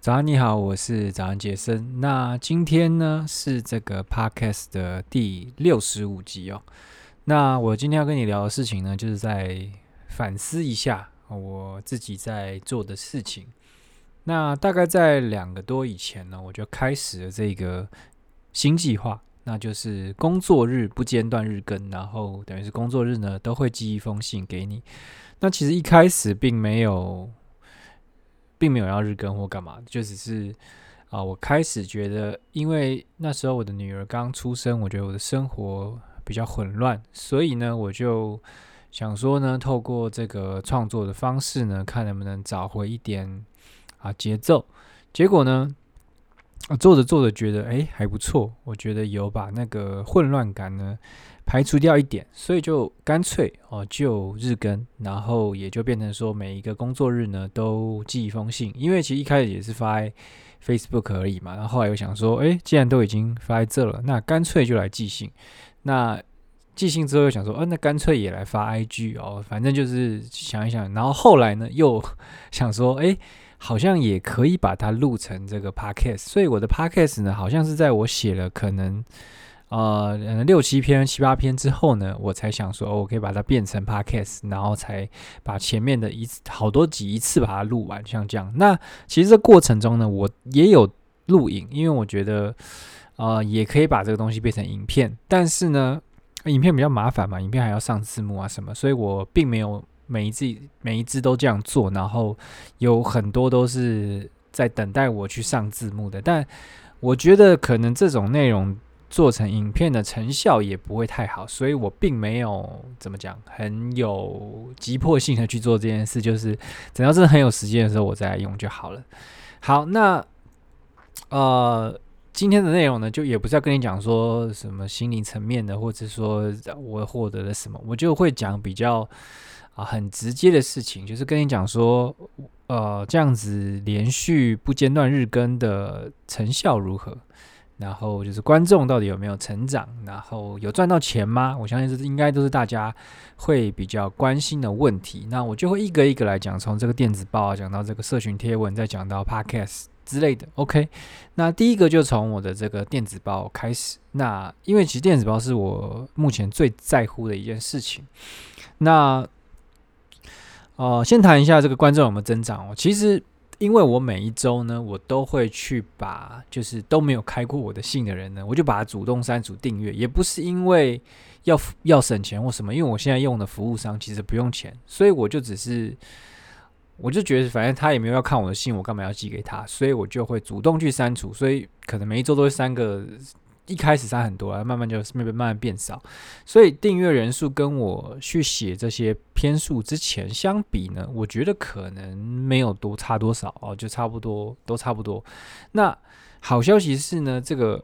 早安，你好，我是早安杰森。那今天呢是这个 podcast 的第六十五集哦。那我今天要跟你聊的事情呢，就是在反思一下我自己在做的事情。那大概在两个多以前呢，我就开始了这个新计划，那就是工作日不间断日更，然后等于是工作日呢都会寄一封信给你。那其实一开始并没有。并没有要日更或干嘛，就只是啊、我开始觉得，因为那时候我的女儿刚出生，我觉得我的生活比较混乱，所以呢，我就想说呢，透过这个创作的方式呢，看能不能找回一点啊节奏。结果呢，啊做着做着觉得，哎，还不错，我觉得有把那个混乱感呢。排除掉一点，所以就干脆哦，就日更，然后也就变成说每一个工作日呢都寄一封信，因为其实一开始也是发 Facebook 而已嘛，然后后来又想说，哎，既然都已经发在这了，那干脆就来寄信。那寄信之后又想说，哦，那干脆也来发 IG 哦，反正就是想一想，然后后来呢又 想说，哎，好像也可以把它录成这个 Podcast，所以我的 Podcast 呢，好像是在我写了可能。呃，六七篇、七八篇之后呢，我才想说，哦，我可以把它变成 podcast，然后才把前面的一好多集一次把它录完，像这样。那其实这过程中呢，我也有录影，因为我觉得，呃，也可以把这个东西变成影片。但是呢，影片比较麻烦嘛，影片还要上字幕啊什么，所以我并没有每一次每一支都这样做。然后有很多都是在等待我去上字幕的。但我觉得可能这种内容。做成影片的成效也不会太好，所以我并没有怎么讲，很有急迫性的去做这件事，就是等到真的很有时间的时候，我再来用就好了。好，那呃，今天的内容呢，就也不是要跟你讲说什么心灵层面的，或者说我获得了什么，我就会讲比较啊、很直接的事情，就是跟你讲说，呃，这样子连续不间断日更的成效如何。然后就是观众到底有没有成长，然后有赚到钱吗？我相信这应该都是大家会比较关心的问题。那我就会一个一个来讲，从这个电子报啊讲到这个社群贴文，再讲到 Podcast 之类的。OK，那第一个就从我的这个电子报开始。那因为其实电子报是我目前最在乎的一件事情。那呃，先谈一下这个观众有没有增长哦。其实。因为我每一周呢，我都会去把就是都没有开过我的信的人呢，我就把它主动删除订阅，也不是因为要要省钱或什么，因为我现在用的服务商其实不用钱，所以我就只是我就觉得反正他也没有要看我的信，我干嘛要寄给他，所以我就会主动去删除，所以可能每一周都会删个。一开始删很多啊，慢慢就慢慢慢慢变少，所以订阅人数跟我去写这些篇数之前相比呢，我觉得可能没有多差多少哦，就差不多都差不多。那好消息是呢，这个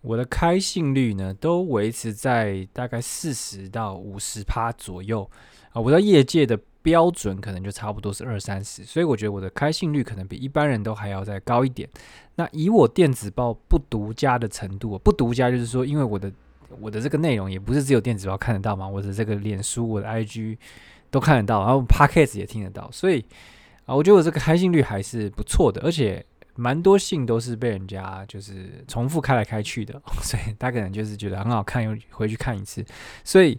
我的开信率呢都维持在大概四十到五十趴左右啊，我在业界的。标准可能就差不多是二三十，所以我觉得我的开信率可能比一般人都还要再高一点。那以我电子报不独家的程度，不独家就是说，因为我的我的这个内容也不是只有电子报看得到嘛，我的这个脸书、我的 IG 都看得到，然后 Podcast 也听得到，所以啊，我觉得我这个开信率还是不错的，而且蛮多信都是被人家就是重复开来开去的，所以他可能就是觉得很好看，又回去看一次，所以。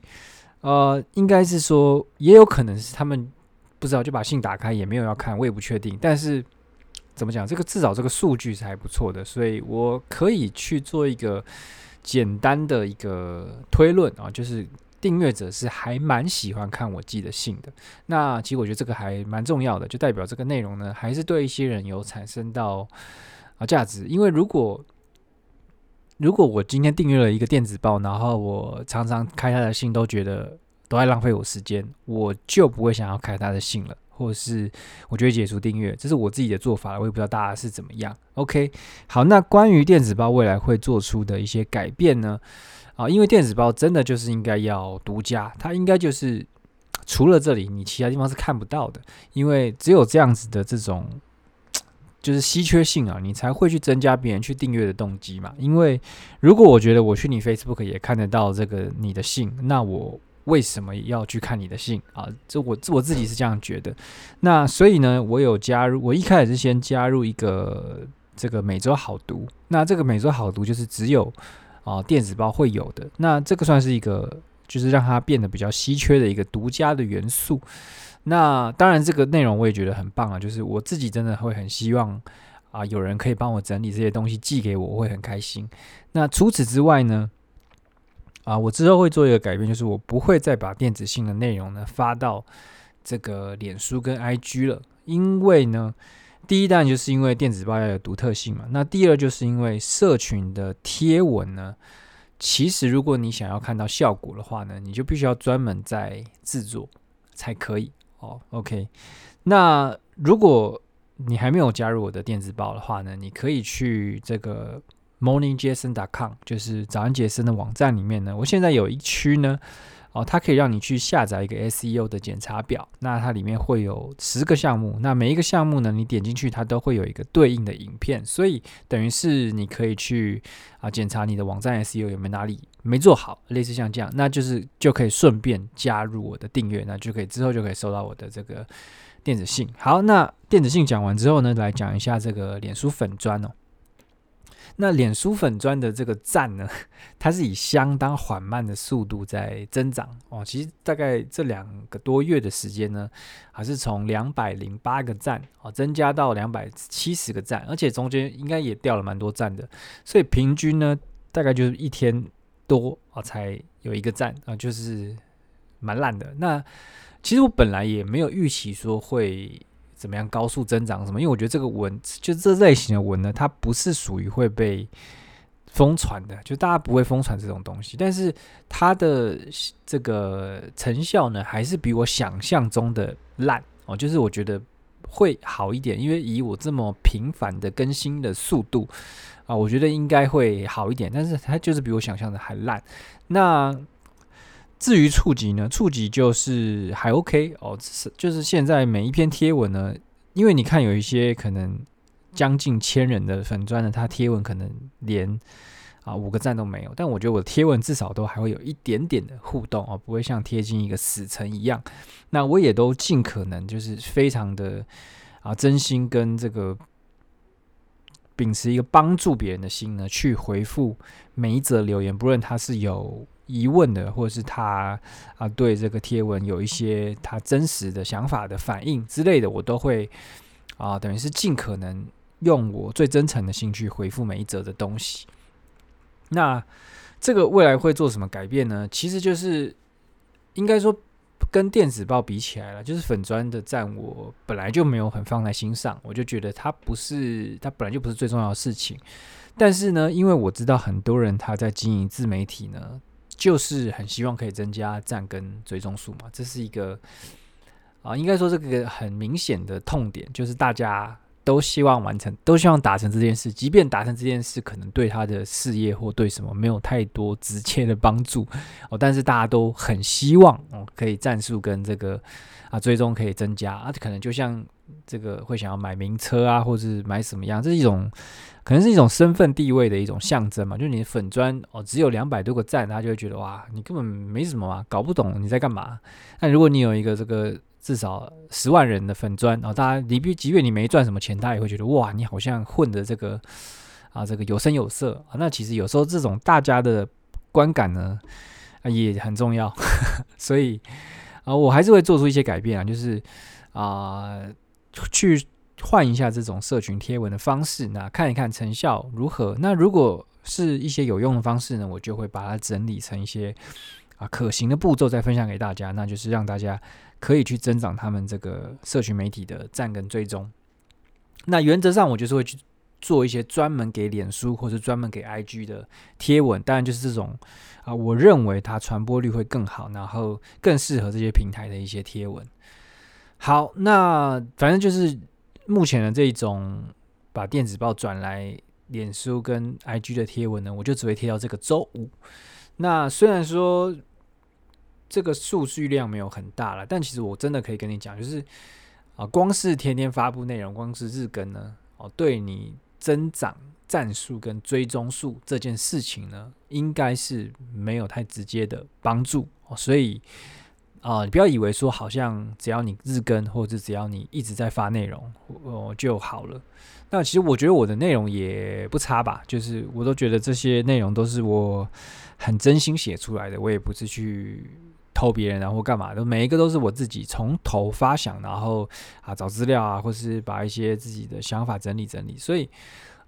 呃，应该是说，也有可能是他们不知道就把信打开，也没有要看，我也不确定。但是怎么讲，这个至少这个数据是还不错的，所以我可以去做一个简单的一个推论啊，就是订阅者是还蛮喜欢看我寄的信的。那其实我觉得这个还蛮重要的，就代表这个内容呢，还是对一些人有产生到啊价值。因为如果如果我今天订阅了一个电子报，然后我常常开他的信，都觉得都在浪费我时间，我就不会想要开他的信了，或是我就会解除订阅，这是我自己的做法，我也不知道大家是怎么样。OK，好，那关于电子报未来会做出的一些改变呢？啊，因为电子报真的就是应该要独家，它应该就是除了这里，你其他地方是看不到的，因为只有这样子的这种。就是稀缺性啊，你才会去增加别人去订阅的动机嘛。因为如果我觉得我去你 Facebook 也看得到这个你的信，那我为什么要去看你的信啊？这我我自己是这样觉得。那所以呢，我有加入，我一开始是先加入一个这个每周好读。那这个每周好读就是只有啊电子报会有的。那这个算是一个，就是让它变得比较稀缺的一个独家的元素。那当然，这个内容我也觉得很棒啊，就是我自己真的会很希望啊有人可以帮我整理这些东西寄给我，我会很开心。那除此之外呢？啊，我之后会做一个改变，就是我不会再把电子信的内容呢发到这个脸书跟 IG 了，因为呢，第一当然就是因为电子报要有独特性嘛，那第二就是因为社群的贴文呢，其实如果你想要看到效果的话呢，你就必须要专门在制作才可以哦。OK，那如果你还没有加入我的电子报的话呢，你可以去这个。morningjason.com 就是早安杰森的网站里面呢，我现在有一区呢，哦，它可以让你去下载一个 SEO 的检查表，那它里面会有十个项目，那每一个项目呢，你点进去它都会有一个对应的影片，所以等于是你可以去啊检查你的网站 SEO 有没有哪里没做好，类似像这样，那就是就可以顺便加入我的订阅，那就可以之后就可以收到我的这个电子信。好，那电子信讲完之后呢，来讲一下这个脸书粉砖哦。那脸书粉砖的这个赞呢，它是以相当缓慢的速度在增长哦。其实大概这两个多月的时间呢，还是从两百零八个赞哦，增加到两百七十个赞，而且中间应该也掉了蛮多赞的。所以平均呢，大概就是一天多啊才有一个赞啊，就是蛮烂的。那其实我本来也没有预期说会。怎么样高速增长什么？因为我觉得这个文就这类型的文呢，它不是属于会被疯传的，就大家不会疯传这种东西。但是它的这个成效呢，还是比我想象中的烂哦。就是我觉得会好一点，因为以我这么频繁的更新的速度啊，我觉得应该会好一点。但是它就是比我想象的还烂。那至于触及呢，触及就是还 OK 哦，是就是现在每一篇贴文呢，因为你看有一些可能将近千人的粉砖呢，它贴文可能连啊五个赞都没有，但我觉得我的贴文至少都还会有一点点的互动哦，不会像贴进一个死层一样。那我也都尽可能就是非常的啊真心跟这个秉持一个帮助别人的心呢，去回复每一则留言，不论他是有。疑问的，或者是他啊对这个贴文有一些他真实的想法的反应之类的，我都会啊等于是尽可能用我最真诚的心去回复每一则的东西。那这个未来会做什么改变呢？其实就是应该说跟电子报比起来了，就是粉砖的赞我本来就没有很放在心上，我就觉得它不是它本来就不是最重要的事情。但是呢，因为我知道很多人他在经营自媒体呢。就是很希望可以增加赞跟追踪数嘛，这是一个啊，应该说这个很明显的痛点，就是大家都希望完成，都希望达成这件事，即便达成这件事可能对他的事业或对什么没有太多直接的帮助哦，但是大家都很希望哦，可以赞数跟这个啊追踪可以增加啊，可能就像这个会想要买名车啊，或是买什么样，这是一种。可能是一种身份地位的一种象征嘛，就是你的粉砖哦，只有两百多个赞，他就会觉得哇，你根本没什么嘛，搞不懂你在干嘛。但如果你有一个这个至少十万人的粉砖，然后大家你比即便你没赚什么钱，他也会觉得哇，你好像混的这个啊这个有声有色啊。那其实有时候这种大家的观感呢啊也很重要，所以啊我还是会做出一些改变啊，就是啊去。换一下这种社群贴文的方式，那看一看成效如何。那如果是一些有用的方式呢，我就会把它整理成一些可行的步骤，再分享给大家。那就是让大家可以去增长他们这个社群媒体的赞跟追踪。那原则上，我就是会去做一些专门给脸书或者专门给 IG 的贴文。当然，就是这种啊，我认为它传播率会更好，然后更适合这些平台的一些贴文。好，那反正就是。目前的这种把电子报转来脸书跟 IG 的贴文呢，我就只会贴到这个周五。那虽然说这个数据量没有很大了，但其实我真的可以跟你讲，就是啊，光是天天发布内容，光是日更呢，哦，对你增长赞数跟追踪数这件事情呢，应该是没有太直接的帮助。所以啊、你不要以为说好像只要你日更，或者只要你一直在发内容，哦就好了。那其实我觉得我的内容也不差吧，就是我都觉得这些内容都是我很真心写出来的，我也不是去偷别人啊或干嘛的，每一个都是我自己从头发想，然后啊找资料啊，或是把一些自己的想法整理整理。所以，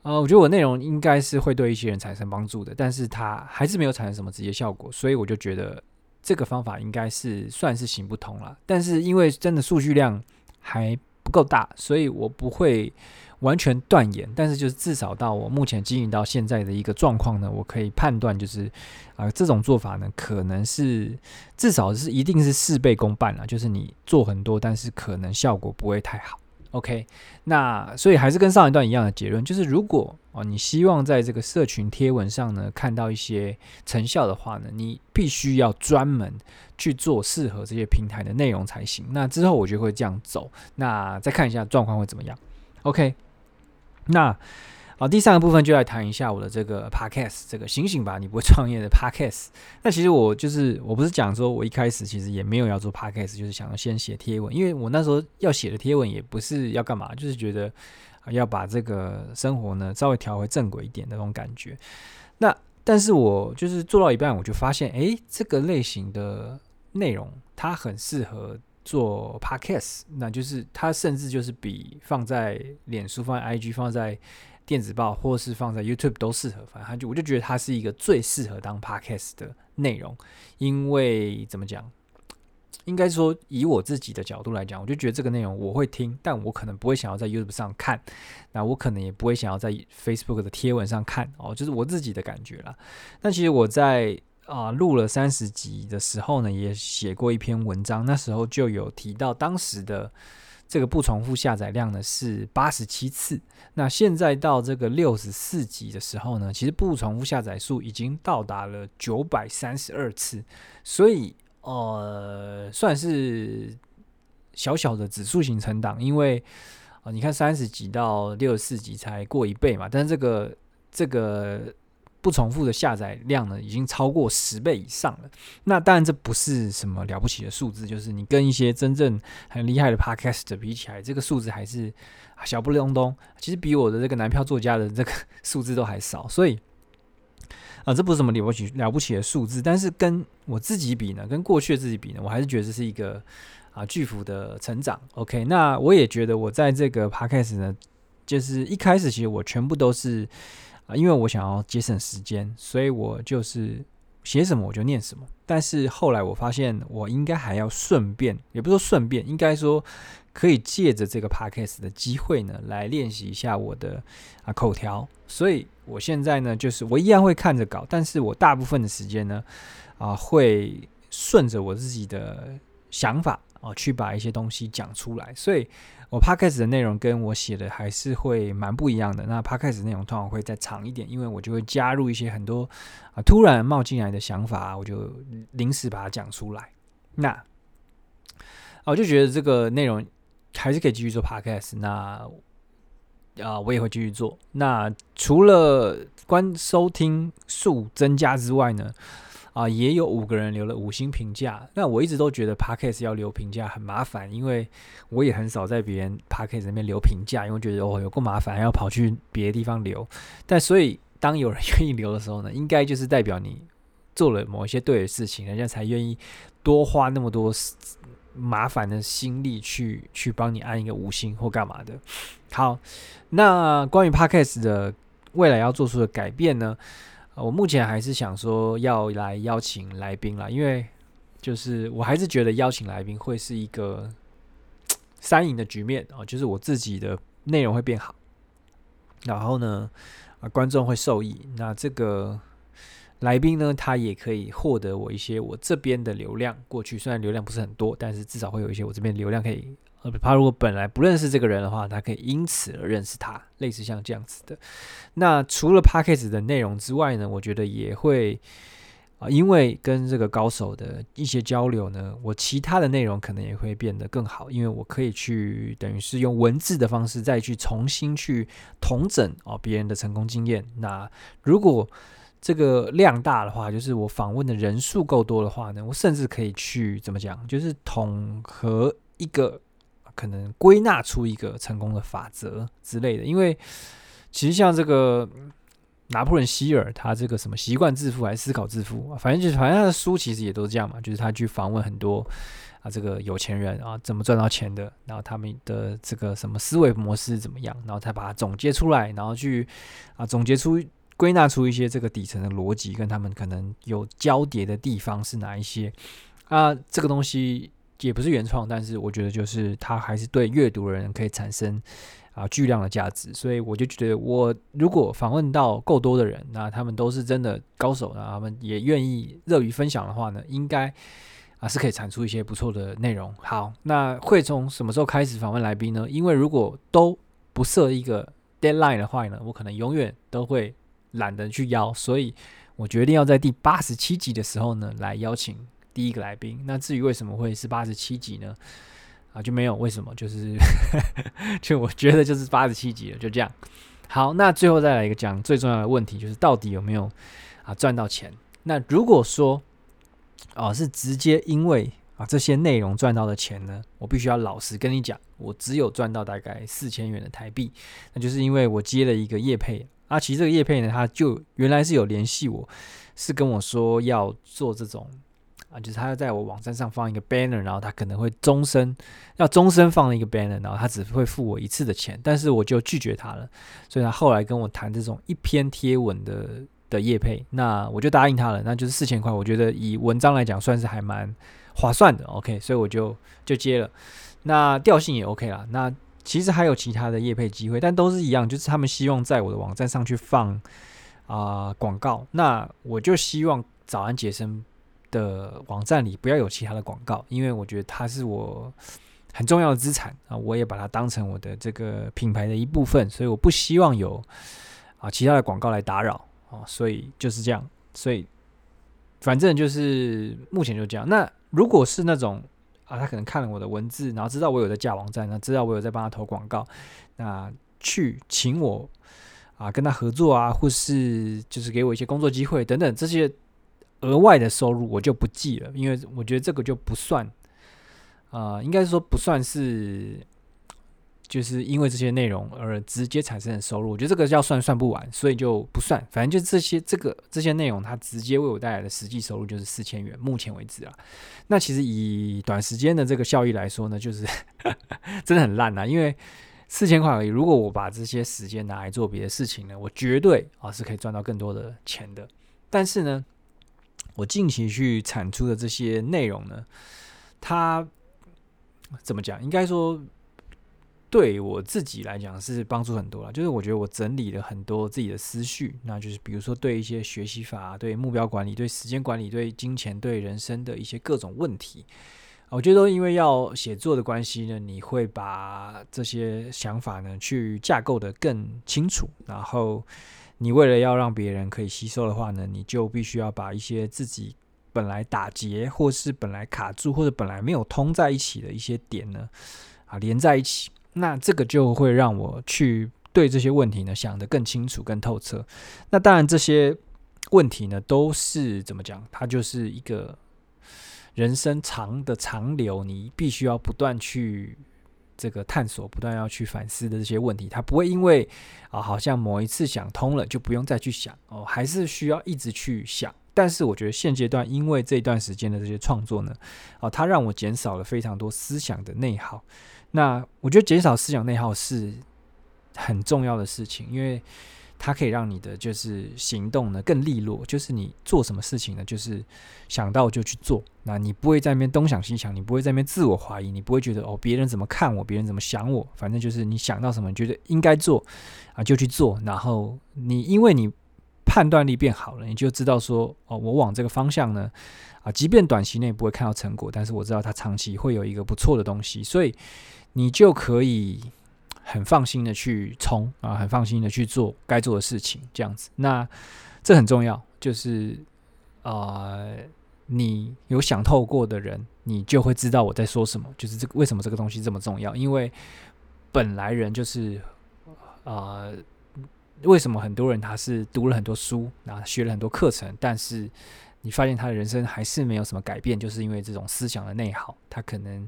呃，我觉得我内容应该是会对一些人产生帮助的，但是它还是没有产生什么直接效果，所以我就觉得这个方法应该是算是行不通了。但是因为真的数据量还不够大，所以我不会。完全断言，但是就是至少到我目前经营到现在的一个状况呢，我可以判断就是啊、这种做法呢，可能是至少是一定是事倍功半了，就是你做很多，但是可能效果不会太好。OK，那所以还是跟上一段一样的结论，就是如果哦你希望在这个社群贴文上呢看到一些成效的话呢，你必须要专门去做适合这些平台的内容才行。那之后我就会这样走，那再看一下状况会怎么样。OK。那啊，第三个部分就来谈一下我的这个 podcast，这个醒醒吧，你不会创业的 podcast。那其实我就是，我不是讲说，我一开始其实也没有要做 podcast，就是想要先写贴文，因为我那时候要写的贴文也不是要干嘛，就是觉得要把这个生活呢稍微调回正轨一点那种感觉。那但是我就是做到一半，我就发现，诶，这个类型的内容它很适合。做 podcast，那就是它甚至就是比放在脸书、放在 IG、放在电子报，或是放在 YouTube 都适合。反正就我就觉得它是一个最适合当 podcast 的内容，因为怎么讲，应该说以我自己的角度来讲，我就觉得这个内容我会听，但我可能不会想要在 YouTube 上看，那我可能也不会想要在 Facebook 的贴文上看哦，就是我自己的感觉啦。那其实我在。啊，录了三十集的时候呢，也写过一篇文章，那时候就有提到当时的这个不重复下载量呢是八十七次，那现在到这个六十四集的时候呢，其实不重复下载数已经到达了九百三十二次，所以呃算是小小的指数型成长，因为啊、你看三十集到六十四集才过一倍嘛，但是这个这个。不重复的下载量呢，已经超过十倍以上了。那当然这不是什么了不起的数字，就是你跟一些真正很厉害的 Podcast 比起来，这个数字还是小不隆咚。其实比我的这个男票作家的这个 数字都还少。所以啊，这不是什么了不起了不起的数字，但是跟我自己比呢，跟过去的自己比呢，我还是觉得这是一个啊巨幅的成长。OK，那我也觉得我在这个 Podcast 呢，就是一开始其实我全部都是。啊，因为我想要节省时间，所以我就是写什么我就念什么。但是后来我发现，我应该还要顺便，也不是说顺便，应该说可以借着这个 podcast 的机会呢，来练习一下我的啊口条。所以我现在呢，就是我依然会看着稿，但是我大部分的时间呢，啊会顺着我自己的想法啊去把一些东西讲出来。所以。我 Podcast 的内容跟我写的还是会蛮不一样的。那 Podcast 内容通常会再长一点，因为我就会加入一些很多啊突然冒进来的想法，我就临时把它讲出来。那我就觉得这个内容还是可以继续做 Podcast。那啊，我也会继续做。那除了观收听数增加之外呢？啊，也有五个人留了五星评价。那我一直都觉得 Podcast 要留评价很麻烦，因为我也很少在别人 Podcast 那边留评价，因为觉得哦有够麻烦，还要跑去别的地方留。但所以当有人 愿意留的时候呢，应该就是代表你做了某一些对的事情，人家才愿意多花那么多麻烦的心力去去帮你按一个五星或干嘛的。好，那关于 Podcast 的未来要做出的改变呢？我目前还是想说要来邀请来宾啦，因为就是我还是觉得邀请来宾会是一个三赢的局面啊，就是我自己的内容会变好，然后呢，啊观众会受益，那这个来宾呢，他也可以获得我一些我这边的流量过去，虽然流量不是很多，但是至少会有一些我这边流量可以。他如果本来不认识这个人的话，他可以因此而认识他，类似像这样子的。那除了 Podcast 的内容之外呢，我觉得也会啊、因为跟这个高手的一些交流呢，我其他的内容可能也会变得更好，因为我可以去等于是用文字的方式再去重新去统整啊别人的成功经验。那如果这个量大的话，就是我访问的人数够多的话呢，我甚至可以去怎么讲，就是统合一个可能归纳出一个成功的法则之类的。因为其实像这个。拿破仑希尔，他这个什么习惯致富还是思考致富，反正就是反正他的书其实也都是这样嘛，就是他去访问很多啊这个有钱人啊怎么赚到钱的，然后他们的这个什么思维模式怎么样，然后他把它总结出来，然后去啊总结出归纳出一些这个底层的逻辑跟他们可能有交叠的地方是哪一些啊？这个东西也不是原创，但是我觉得就是他还是对阅读的人可以产生。啊，巨量的价值，所以我就觉得，我如果访问到够多的人，那他们都是真的高手，那他们也愿意乐于分享的话呢，应该啊是可以产出一些不错的内容。好，那会从什么时候开始访问来宾呢？因为如果都不设一个 deadline 的话呢，我可能永远都会懒得去邀，所以我决定要在第八十七集的时候呢，来邀请第一个来宾。那至于为什么会是八十七集呢？啊，就没有为什么，就是 就我觉得就是八十七集了，就这样。好，那最后再来一个讲最重要的问题，就是到底有没有啊赚到钱？那如果说啊是直接因为啊这些内容赚到的钱呢，我必须要老实跟你讲，我只有赚到大概四千元的台币，那就是因为我接了一个业配啊，其实这个业配呢，他就原来是有联系我，是跟我说要做这种。啊，就是他要在我网站上放一个 banner，然后他可能会终身要终身放一个 banner，然后他只会付我一次的钱，但是我就拒绝他了。所以他后来跟我谈这种一篇贴文的的业配，那我就答应他了，那就是四千块。我觉得以文章来讲，算是还蛮划算的。OK，所以我就就接了。那调性也 OK 啦。那其实还有其他的业配机会，但都是一样，就是他们希望在我的网站上去放啊、广告。那我就希望早安杰森的网站里不要有其他的广告，因为我觉得它是我很重要的资产啊，我也把它当成我的这个品牌的一部分，所以我不希望有啊其他的广告来打扰啊，所以就是这样，所以反正就是目前就这样。那如果是那种啊，他可能看了我的文字，然后知道我有在架网站，那知道我有在帮他投广告，那去请我啊跟他合作啊，或是就是给我一些工作机会等等这些。额外的收入我就不计了，因为我觉得这个就不算，啊、呃，应该说不算是，就是因为这些内容而直接产生的收入，我觉得这个要算算不完，所以就不算。反正就这些这个这些内容，它直接为我带来的实际收入就是四千元，目前为止啊。那其实以短时间的这个效益来说呢，就是 真的很烂啊，因为四千块而已。如果我把这些时间拿来做别的事情呢，我绝对啊是可以赚到更多的钱的。但是呢，我近期去产出的这些内容呢，它怎么讲？应该说对我自己来讲是帮助很多了。就是我觉得我整理了很多自己的思绪，那就是比如说对一些学习法、对目标管理、对时间管理、对金钱、对人生的一些各种问题，我觉得因为要写作的关系呢，你会把这些想法呢去架构得更清楚，然后。你为了要让别人可以吸收的话呢，你就必须要把一些自己本来打结，或是本来卡住，或者本来没有通在一起的一些点呢，啊，连在一起。那这个就会让我去对这些问题呢想得更清楚、更透彻。那当然，这些问题呢都是怎么讲？它就是一个人生长的长流，你必须要不断去。这个探索不断要去反思的这些问题，他不会因为啊，好像某一次想通了就不用再去想哦，还是需要一直去想。但是我觉得现阶段，因为这段时间的这些创作呢，啊，它让我减少了非常多思想的内耗。那我觉得减少思想内耗是很重要的事情，因为。它可以让你的就是行动呢更利落，就是你做什么事情呢，就是想到就去做。那你不会在那边东想西想，你不会在那边自我怀疑，你不会觉得哦，别人怎么看我，别人怎么想我，反正就是你想到什么，你觉得应该做啊就去做。然后你因为你判断力变好了，你就知道说哦，我往这个方向呢啊，即便短期内不会看到成果，但是我知道它长期会有一个不错的东西，所以你就可以。很放心的去冲啊，很放心的去做该做的事情，这样子。那这很重要，就是呃，你有想透过的人，你就会知道我在说什么。就是这个为什么这个东西这么重要？因为本来人就是呃，为什么很多人他是读了很多书，然后学了很多课程，但是你发现他的人生还是没有什么改变，就是因为这种思想的内耗，他可能。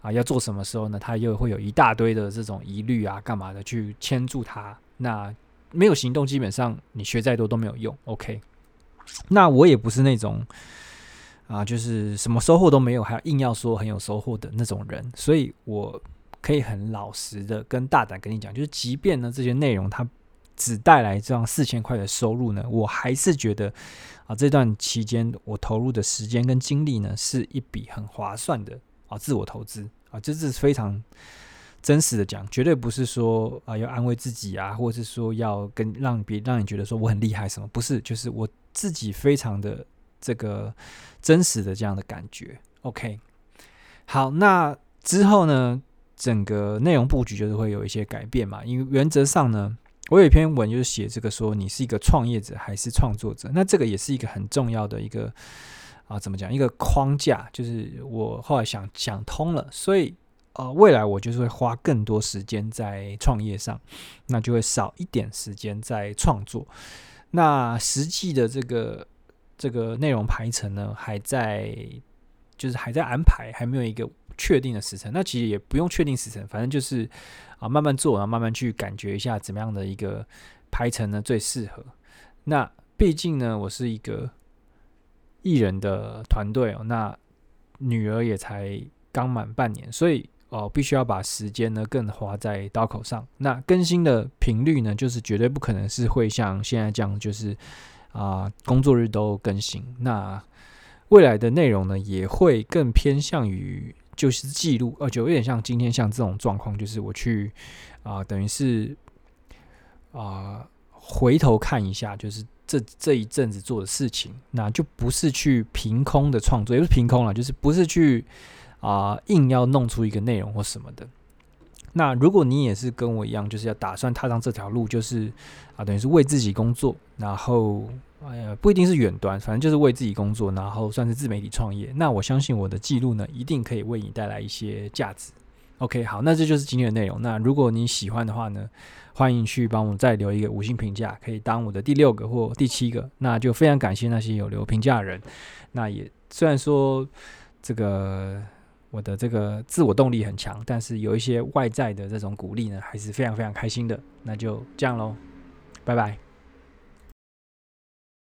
啊，要做什么时候呢？他又会有一大堆的这种疑虑啊，干嘛的去牵住他？那没有行动，基本上你学再多都没有用。OK，那我也不是那种啊，就是什么收获都没有，还硬要说很有收获的那种人。所以我可以很老实的跟大胆跟你讲，就是即便呢这些内容它只带来这样四千块的收入呢，我还是觉得啊这段期间我投入的时间跟精力呢是一笔很划算的。啊，自我投资啊，这是非常真实的讲，绝对不是说啊要安慰自己啊，或者是说要跟让别让你觉得说我很厉害什么，不是，就是我自己非常的这个真实的这样的感觉。OK，好，那之后呢，整个内容布局就是会有一些改变嘛，因为原则上呢，我有一篇文就是写这个说你是一个创业者还是创作者，那这个也是一个很重要的一个。啊，怎么讲？一个框架，就是我后来想想通了，所以呃，未来我就是会花更多时间在创业上，那就会少一点时间在创作。那实际的这个这个内容排程呢，还在就是还在安排，还没有一个确定的时程。那其实也不用确定时程，反正就是啊，慢慢做，然后慢慢去感觉一下怎么样的一个排程呢最适合。那毕竟呢，我是一个。艺人的团队哦，那女儿也才刚满半年，所以哦，必须要把时间呢更花在刀口上。那更新的频率呢，就是绝对不可能是会像现在这样，就是啊、工作日都更新。那未来的内容呢，也会更偏向于就是记录，呃，就有点像今天像这种状况，就是我去啊、等于是啊、回头看一下，就是。这这一阵子做的事情，那就不是去凭空的创作，也不是凭空了，就是不是去啊、硬要弄出一个内容或什么的。那如果你也是跟我一样，就是要打算踏上这条路，就是啊、等于是为自己工作，然后哎呀不一定是远端，反正就是为自己工作，然后算是自媒体创业。那我相信我的记录呢，一定可以为你带来一些价值。OK，好，那这就是今天的内容。那如果你喜欢的话呢，欢迎去帮我再留一个五星评价，可以当我的第六个或第七个。那就非常感谢那些有留评价的人。那也虽然说这个我的这个自我动力很强，但是有一些外在的这种鼓励呢，还是非常非常开心的。那就这样喽，拜拜。